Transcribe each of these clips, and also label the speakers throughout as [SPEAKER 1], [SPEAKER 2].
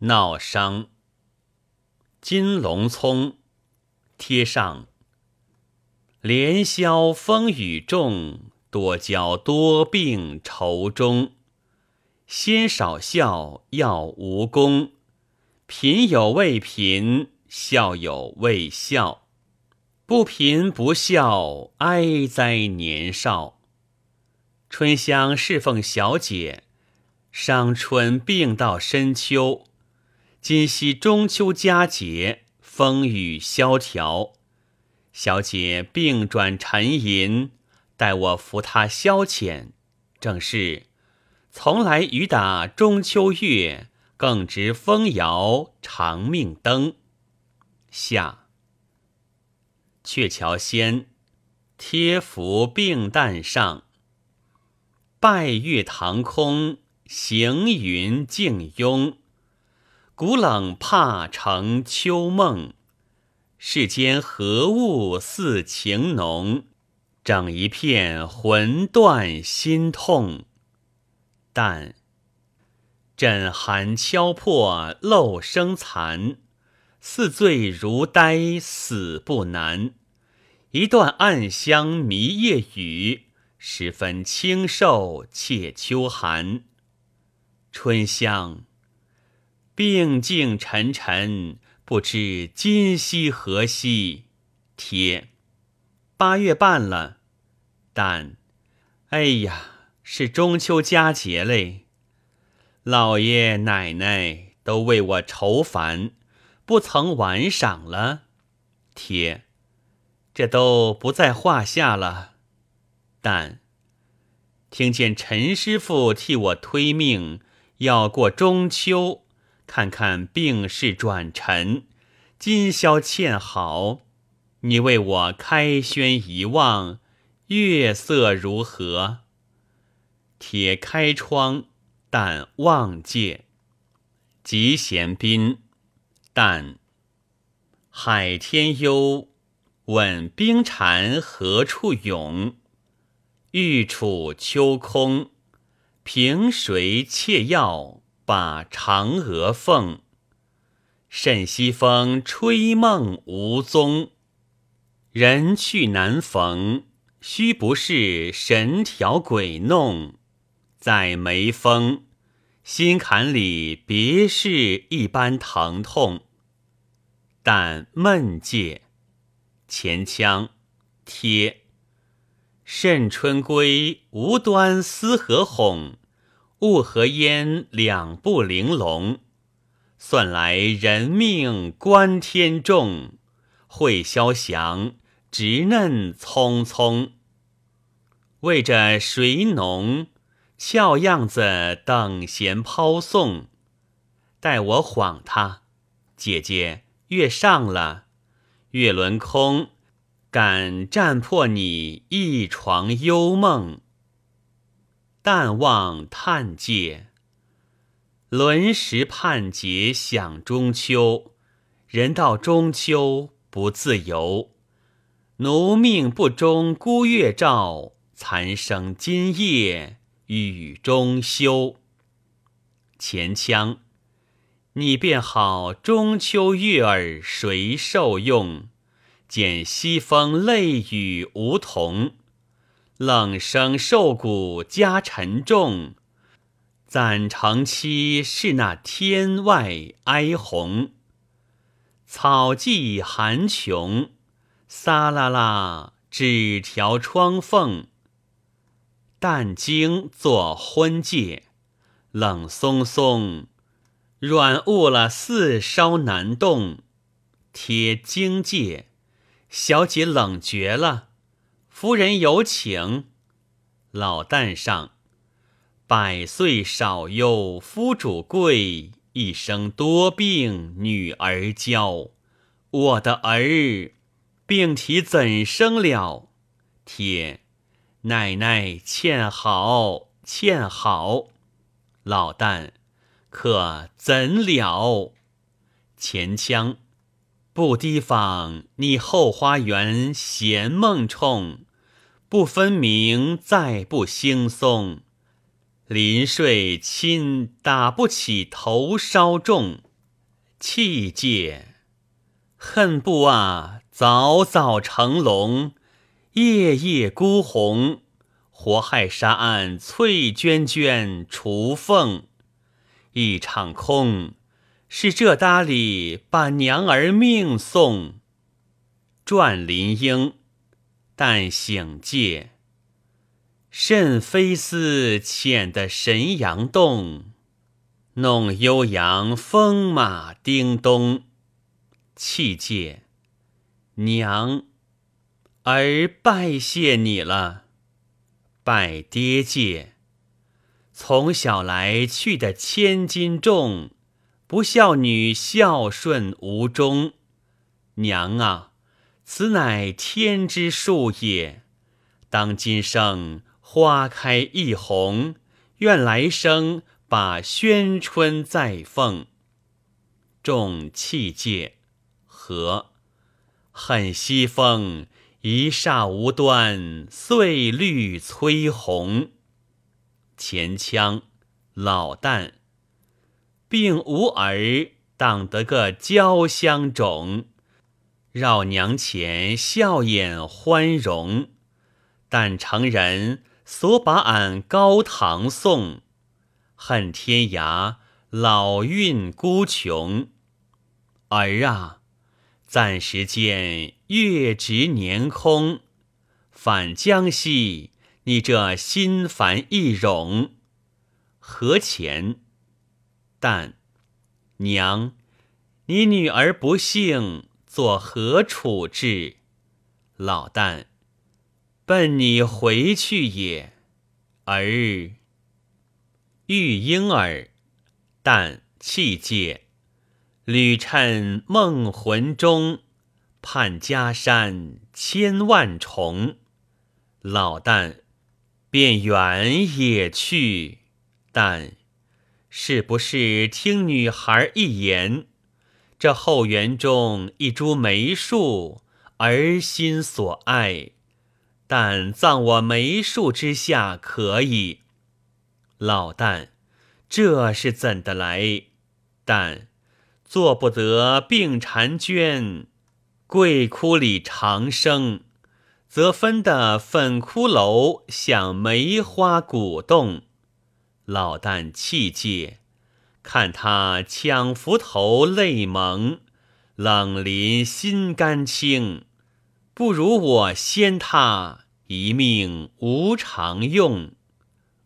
[SPEAKER 1] 闹伤。金龙葱贴上。连宵风雨重，多娇多病愁中。先少孝要无功，贫有未贫，孝有未孝。不贫不孝，哀哉年少。春香侍奉小姐，伤春病到深秋。今夕中秋佳节，风雨萧条。小姐病转沉吟，待我扶她消遣。正是从来雨打中秋月，更值风摇长命灯。下鹊桥仙，贴符病旦上。拜月堂空，行云静拥。古冷怕成秋梦。世间何物似情浓？整一片魂断心痛。但枕寒敲破漏声残，似醉如呆死不难。一段暗香迷夜雨，十分清瘦怯秋寒。春香，病静沉沉。不知今夕何夕？贴八月半了，但哎呀，是中秋佳节嘞！老爷奶奶都为我愁烦，不曾玩赏了。贴这都不在话下了。但听见陈师傅替我推命，要过中秋。看看病势转沉，今宵欠好，你为我开轩一望，月色如何？铁开窗，但望界。吉贤宾，但海天幽，问冰蝉何处咏？玉楚秋空，凭谁窃药？把嫦娥凤，甚西风吹梦无踪。人去难逢，须不是神调鬼弄。在眉峰，心坎里别是一般疼痛。但闷戒，前腔贴。甚春归，无端思何哄？物和烟两不玲珑，算来人命关天重。会消祥，直嫩葱葱。为着谁浓，俏样子等闲抛送。待我晃他，姐姐月上了，月轮空，敢占破你一床幽梦。淡忘叹界，轮时盼节享中秋。人到中秋不自由，奴命不终孤月照，残生今夜雨中休。前腔，你便好中秋月儿谁受用？见西风泪雨梧桐。冷声瘦骨加沉重，暂成期是那天外哀鸿。草际寒琼，撒啦啦纸条窗缝。但经作婚戒，冷松松，软误了四烧难动。贴荆戒，小姐冷绝了。夫人有请，老旦上。百岁少忧夫主贵，一生多病女儿娇。我的儿病体怎生了？铁奶奶欠好欠好。老旦可怎了？前腔不提防你后花园闲梦冲。不分明，再不惺忪。临睡亲打不起头，稍重。气界，恨不啊！早早成龙，夜夜孤鸿，活害沙岸翠娟娟，雏凤一场空。是这搭里把娘儿命送，转林莺，但醒戒。甚飞丝浅的神阳洞，弄悠扬风马叮咚。气戒，娘儿拜谢你了，拜爹戒。从小来去的千斤重。不孝女孝顺无终，娘啊，此乃天之数也。当今生花开一红，愿来生把宣春再奉。众气戒和，恨西风一霎无端，碎绿催红。前腔老旦。并无儿，当得个娇香种，绕娘前笑眼欢容。但成人所把俺高堂送，恨天涯老运孤穷。儿啊，暂时见月值年空，返江西，你这心烦意冗，何钱？但娘，你女儿不幸，作何处置？老旦，奔你回去也。儿，玉婴儿，但气戒，屡趁梦魂中，盼家山千万重。老旦，便远也去，但。是不是听女孩一言？这后园中一株梅树，儿心所爱，但葬我梅树之下可以。老旦，这是怎的来？但做不得病婵娟，桂窟里长生，则分的粉骷髅享梅花鼓动。老旦气戒，看他抢斧头泪蒙，冷林心肝清，不如我先他一命无常用。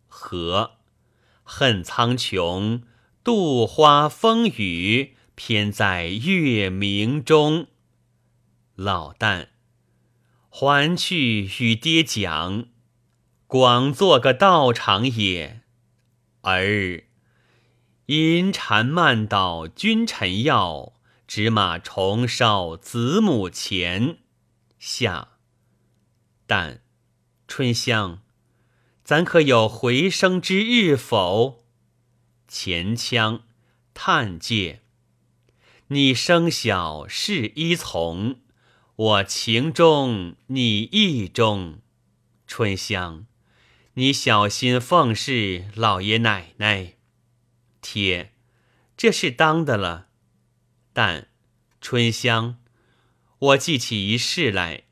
[SPEAKER 1] 何恨苍穹，度花风雨，偏在月明中。老旦还去与爹讲，广做个道场也。儿因缠慢到君臣要，执马重烧子母前。下，但春香，咱可有回生之日否？前腔叹介，你生小事依从，我情中，你意中。春香。你小心奉侍老爷奶奶，贴，这是当的了。但春香，我记起一事来，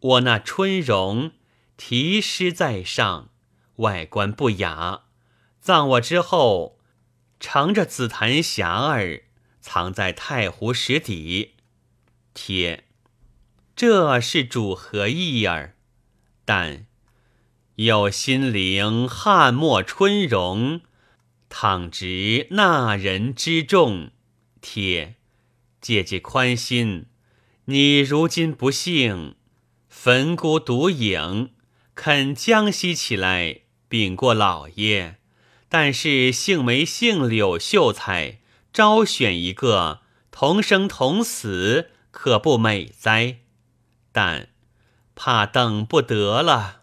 [SPEAKER 1] 我那春容题诗在上，外观不雅，葬我之后，乘着紫檀匣儿藏在太湖石底。贴，这是主何意儿？但。有心灵汉墨春容，倘值那人之众，铁姐姐宽心。你如今不幸，坟孤独影，肯将息起来禀过老爷。但是姓梅姓柳秀才招选一个同生同死，可不美哉？但怕等不得了。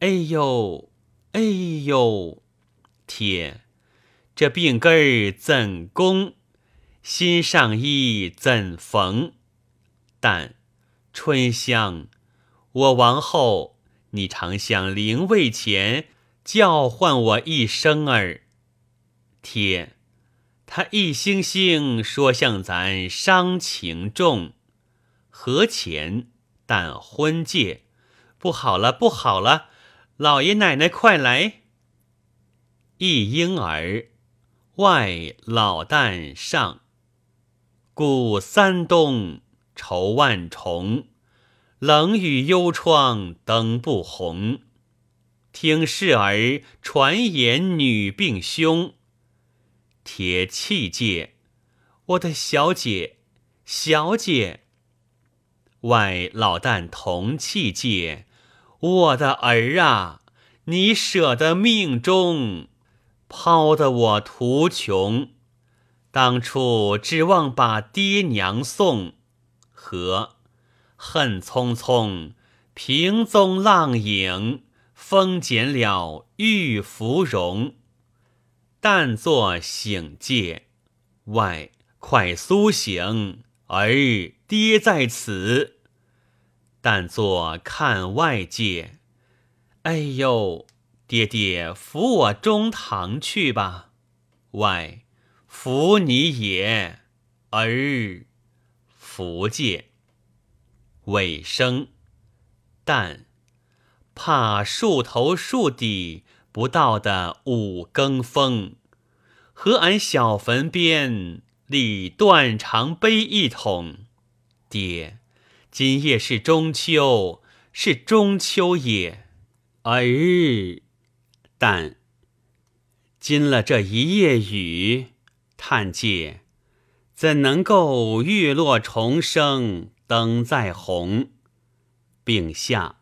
[SPEAKER 1] 哎呦，哎呦，铁，这病根儿怎攻？新上衣怎缝？但春香，我亡后，你常向灵位前叫唤我一声儿。贴，他一星星说向咱伤情重，何前但婚戒，不好了，不好了！老爷奶奶快来！一婴儿，外老旦上。故三冬愁万重，冷雨幽窗灯不红。听侍儿传言女病凶，铁气戒，我的小姐，小姐。外老旦同气戒，我的儿啊，你舍得命中，抛得我途穷。当初指望把爹娘送，和恨匆匆，平踪浪影，风减了玉芙蓉。但作醒戒，外快苏醒，儿爹在此。但作看外界，哎呦，爹爹扶我中堂去吧，外。扶你也，儿福介尾声，但怕树头树底不到的五更风，和俺小坟边立断肠碑一桶。爹，今夜是中秋，是中秋也，儿但今了这一夜雨。叹界，怎能够月落重生，灯再红？并下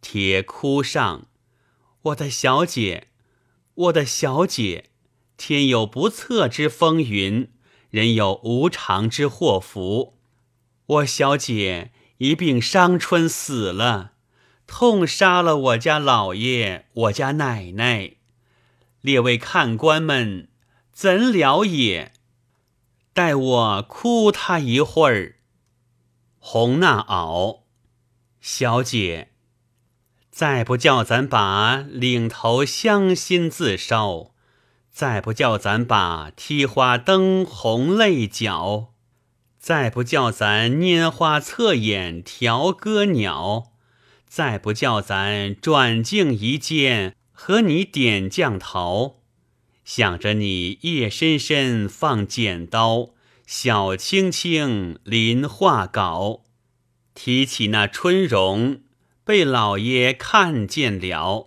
[SPEAKER 1] 铁窟上，我的小姐，我的小姐，天有不测之风云，人有无常之祸福。我小姐一病伤春死了，痛杀了我家老爷，我家奶奶。列位看官们。怎了也？待我哭他一会儿。红那袄，小姐，再不叫咱把领头香心自烧，再不叫咱把踢花灯红泪脚，再不叫咱拈花侧眼调歌鸟，再不叫咱转镜一见和你点将桃。想着你夜深深放剪刀，小青青临画稿，提起那春容，被老爷看见了，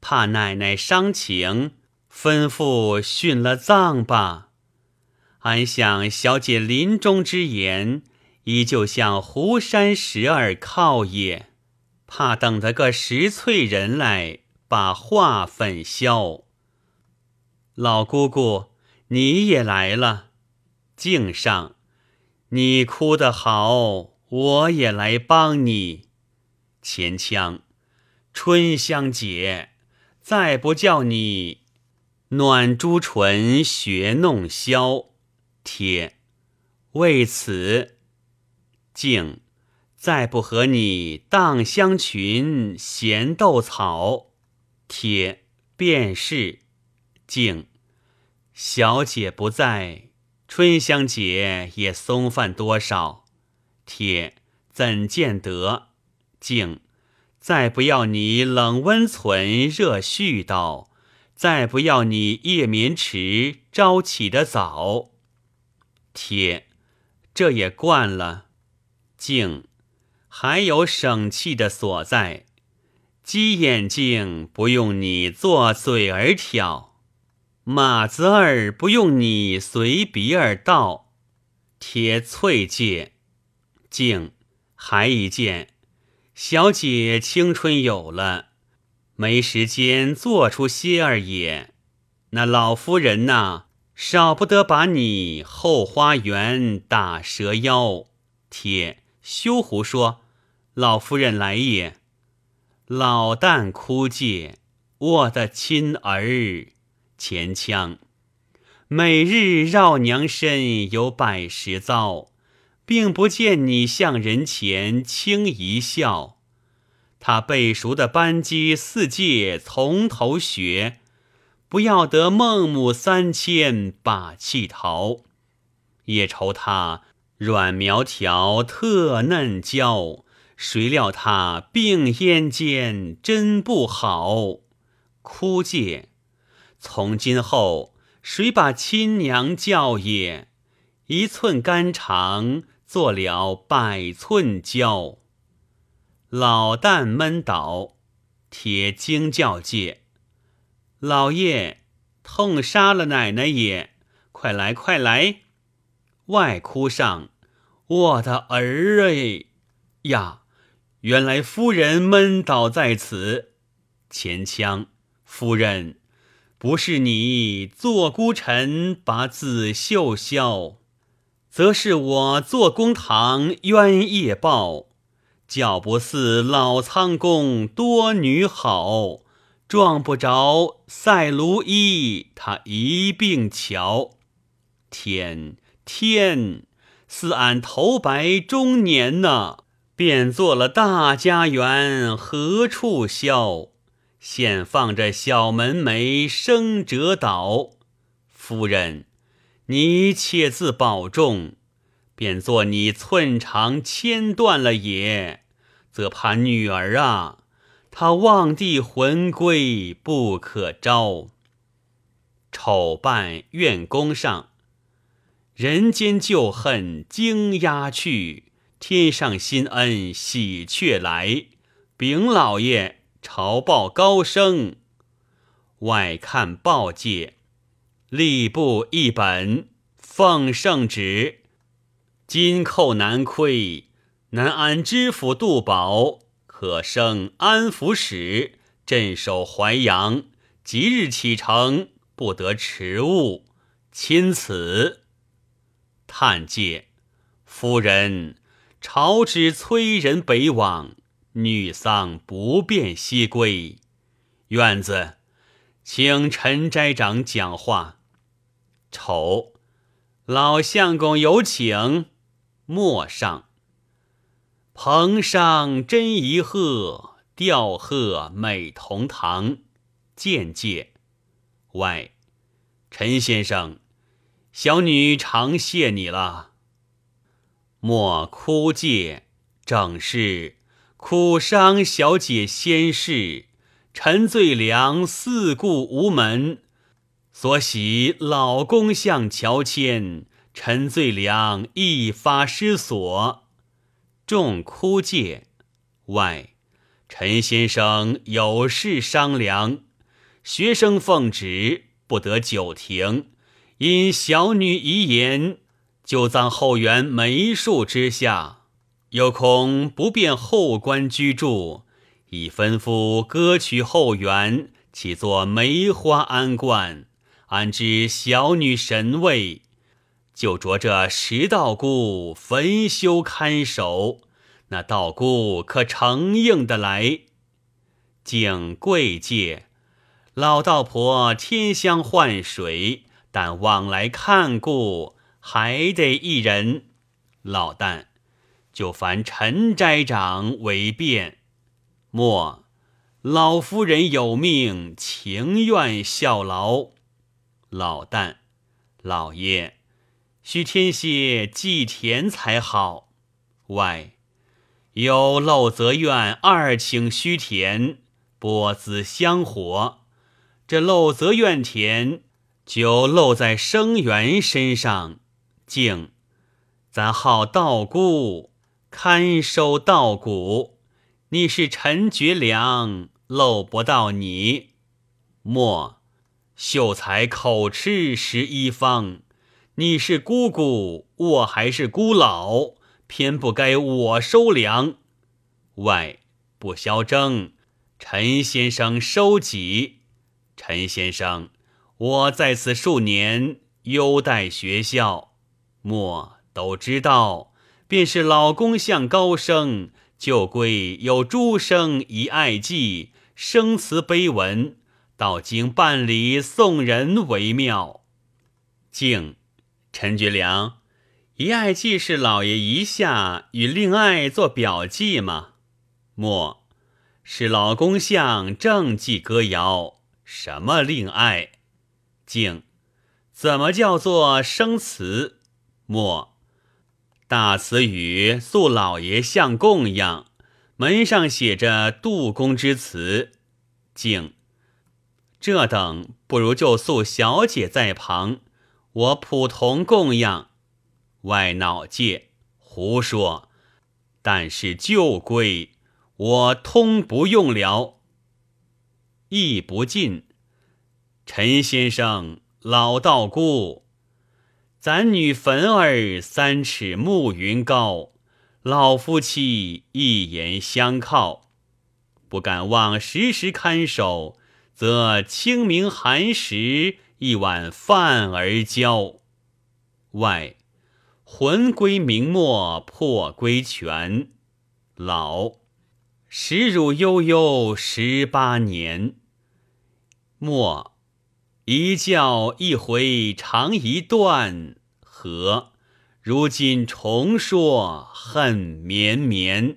[SPEAKER 1] 怕奶奶伤情，吩咐殉了葬吧。俺想小姐临终之言，依旧向湖山石儿靠也，怕等得个石翠人来，把画粉消。老姑姑，你也来了，敬上。你哭得好，我也来帮你。前腔，春香姐，再不叫你暖朱唇学弄箫。贴，为此，敬，再不和你荡香裙闲斗草。铁，便是。静，小姐不在，春香姐也松饭多少？铁怎见得？静，再不要你冷温存热絮叨，再不要你夜眠迟朝起得早。铁，这也惯了。静，还有省气的所在。鸡眼睛不用你做嘴儿挑。马子儿不用你随鼻儿倒，贴翠戒，敬还一件。小姐青春有了，没时间做出些儿也。那老夫人呐，少不得把你后花园打折腰。贴休胡说，老夫人来也。老旦哭戒，我的亲儿。前腔，每日绕娘身有百十遭，并不见你向人前轻一笑。他背熟的班机四戒从头学，不要得孟母三迁把气逃，也愁他软苗条特嫩娇，谁料他病咽间真不好，哭借。从今后谁把亲娘叫也？一寸肝肠做了百寸胶。老旦闷倒，铁惊叫界。老爷痛杀了奶奶也！快来快来！外哭上，我的儿哎呀！原来夫人闷倒在此。前腔夫人，不是你做孤臣把子秀消，则是我做公堂冤业报，叫不似老仓公多女好。撞不着赛卢衣，他一并瞧。天天，似俺头白中年呐，便做了大家园，何处消？现放着小门楣生折倒。夫人，你且自保重，便做你寸肠牵断了也，则怕女儿啊。他望帝魂归不可招，丑扮怨宫上，人间旧恨惊压去，天上新恩喜鹊来。禀老爷，朝报高升，外看报界，吏部一本，奉圣旨，金寇难窥，南安知府杜宝。可升安抚使，镇守淮阳。即日启程，不得迟误。钦此。叹介夫人，朝旨催人北往，女丧不便西归。院子，请陈斋长讲话。丑，老相公有请。莫上。蓬上真一鹤，吊鹤美同堂。见介外，陈先生，小女常谢你了。莫哭介，正是苦伤小姐先逝，陈最良四顾无门，所喜老公向乔迁，陈最良一发失所。众哭借外，陈先生有事商量。学生奉旨不得久停，因小女遗言，就葬后园梅树之下。有恐不便后官居住，已吩咐割取后园，起作梅花安观，安置小女神位。就着这石道姑焚修看守，那道姑可承应得来？敬贵介，老道婆天香换水，但往来看顾还得一人。老旦就烦陈斋长为便。莫老夫人有命，情愿效劳。老旦老爷。须添些祭田才好。外有漏泽院二顷须田，播子香火。这漏泽院田就漏在生源身上。敬咱好道姑看收稻谷，你是陈觉良，漏不到你。莫秀才口吃十一方。你是姑姑，我还是姑老，偏不该我收粮。外不消征，陈先生收己。陈先生，我在此数年，优待学校，莫都知道。便是老公相高升，旧规有诸生以爱祭，生祠碑文，到经办理送人为妙。敬。陈觉良，一爱记是老爷一下与令爱做表记吗？莫，是老公相正记歌谣，什么令爱？敬，怎么叫做生词？莫，大祠与塑老爷相供养，门上写着杜公之词。敬，这等不如就塑小姐在旁，我普同供养。外脑界胡说，但是旧规，我通不用了。意不尽，陈先生，老道姑，咱女坟儿三尺暮云高，老夫妻一言相靠，不敢忘时时看守，则清明寒食一碗饭儿交。外魂归明末破归泉，老时汝悠悠十八年。末一叫一回长一段，和如今重说恨绵绵。